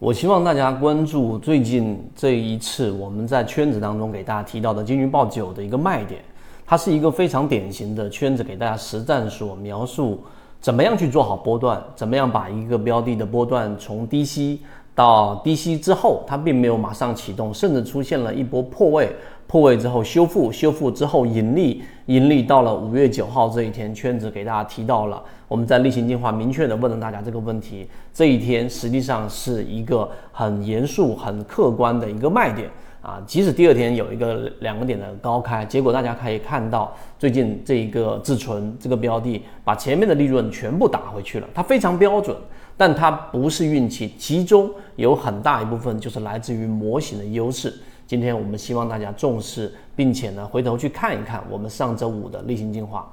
我希望大家关注最近这一次我们在圈子当中给大家提到的金鱼报九的一个卖点，它是一个非常典型的圈子给大家实战所描述怎么样去做好波段，怎么样把一个标的的波段从低吸到低吸之后，它并没有马上启动，甚至出现了一波破位。破位之后修复，修复之后盈利，盈利到了五月九号这一天，圈子给大家提到了，我们在例行计划明确的问了大家这个问题，这一天实际上是一个很严肃、很客观的一个卖点啊，即使第二天有一个两个点的高开，结果大家可以看到，最近这一个自存这个标的把前面的利润全部打回去了，它非常标准，但它不是运气，其中有很大一部分就是来自于模型的优势。今天我们希望大家重视，并且呢，回头去看一看我们上周五的例行进化。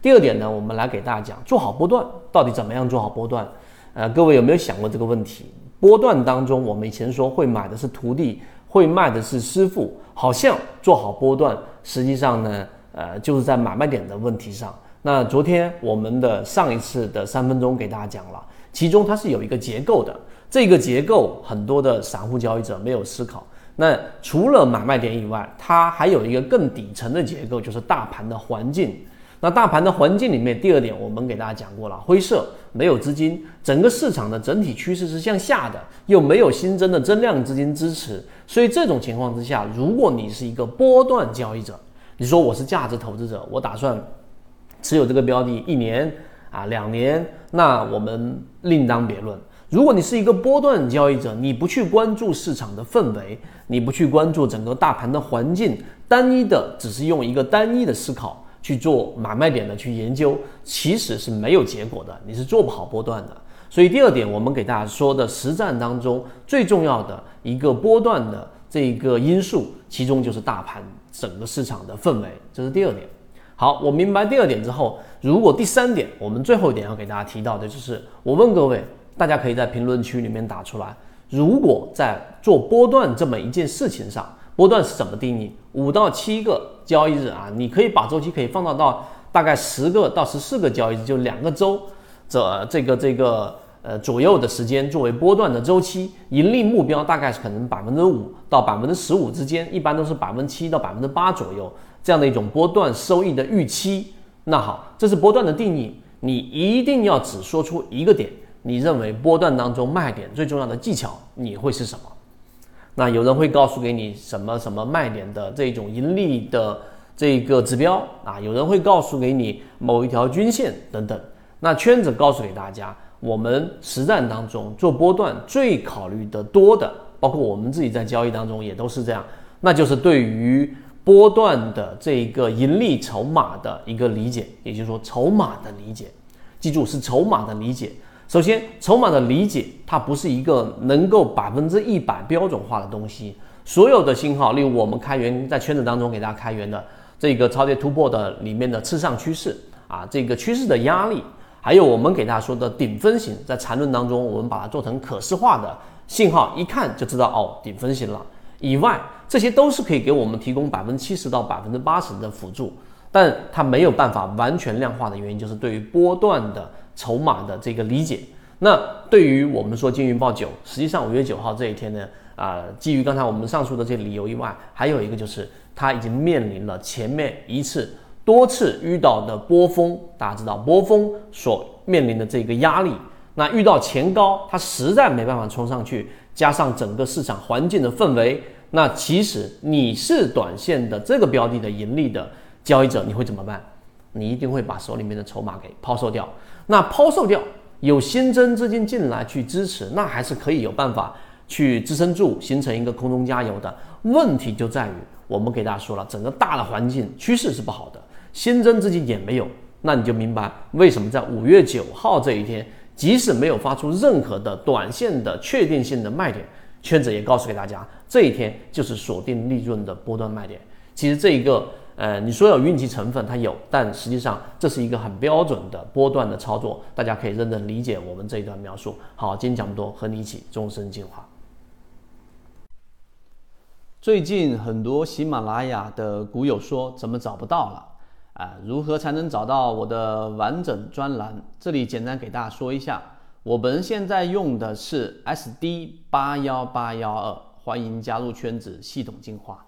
第二点呢，我们来给大家讲做好波段到底怎么样做好波段。呃，各位有没有想过这个问题？波段当中，我们以前说会买的是徒弟，会卖的是师傅，好像做好波段，实际上呢，呃，就是在买卖点的问题上。那昨天我们的上一次的三分钟给大家讲了，其中它是有一个结构的，这个结构很多的散户交易者没有思考。那除了买卖点以外，它还有一个更底层的结构，就是大盘的环境。那大盘的环境里面，第二点我们给大家讲过了，灰色，没有资金，整个市场的整体趋势是向下的，又没有新增的增量资金支持。所以这种情况之下，如果你是一个波段交易者，你说我是价值投资者，我打算持有这个标的一年啊两年，那我们另当别论。如果你是一个波段交易者，你不去关注市场的氛围，你不去关注整个大盘的环境，单一的只是用一个单一的思考去做买卖点的去研究，其实是没有结果的，你是做不好波段的。所以第二点，我们给大家说的实战当中最重要的一个波段的这个因素，其中就是大盘整个市场的氛围，这是第二点。好，我明白第二点之后，如果第三点，我们最后一点要给大家提到的就是，我问各位。大家可以在评论区里面打出来。如果在做波段这么一件事情上，波段是怎么定义？五到七个交易日啊，你可以把周期可以放到到大概十个到十四个交易日，就两个周这这个这个呃左右的时间作为波段的周期，盈利目标大概是可能百分之五到百分之十五之间，一般都是百分之七到百分之八左右这样的一种波段收益的预期。那好，这是波段的定义，你一定要只说出一个点。你认为波段当中卖点最重要的技巧你会是什么？那有人会告诉给你什么什么卖点的这种盈利的这个指标啊？有人会告诉给你某一条均线等等。那圈子告诉给大家，我们实战当中做波段最考虑的多的，包括我们自己在交易当中也都是这样，那就是对于波段的这个盈利筹码的一个理解，也就是说筹码的理解。记住是筹码的理解。首先，筹码的理解，它不是一个能够百分之一百标准化的东西。所有的信号，例如我们开源在圈子当中给大家开源的这个超跌突破的里面的次上趋势啊，这个趋势的压力，还有我们给大家说的顶分型，在缠论当中，我们把它做成可视化的信号，一看就知道哦，顶分型了。以外，这些都是可以给我们提供百分之七十到百分之八十的辅助，但它没有办法完全量化的原因，就是对于波段的。筹码的这个理解，那对于我们说金云报九，实际上五月九号这一天呢，啊，基于刚才我们上述的这理由以外，还有一个就是它已经面临了前面一次多次遇到的波峰，大家知道波峰所面临的这个压力，那遇到前高，它实在没办法冲上去，加上整个市场环境的氛围，那其实你是短线的这个标的的盈利的交易者，你会怎么办？你一定会把手里面的筹码给抛售掉。那抛售掉，有新增资金进来去支持，那还是可以有办法去支撑住，形成一个空中加油的。问题就在于，我们给大家说了，整个大的环境趋势是不好的，新增资金也没有，那你就明白为什么在五月九号这一天，即使没有发出任何的短线的确定性的卖点，圈子也告诉给大家，这一天就是锁定利润的波段卖点。其实这一个。呃，你说有运气成分，它有，但实际上这是一个很标准的波段的操作，大家可以认真理解我们这一段描述。好，今天讲不多，和你一起终身进化。最近很多喜马拉雅的股友说怎么找不到了？啊，如何才能找到我的完整专栏？这里简单给大家说一下，我们现在用的是 SD 八幺八幺二，欢迎加入圈子，系统进化。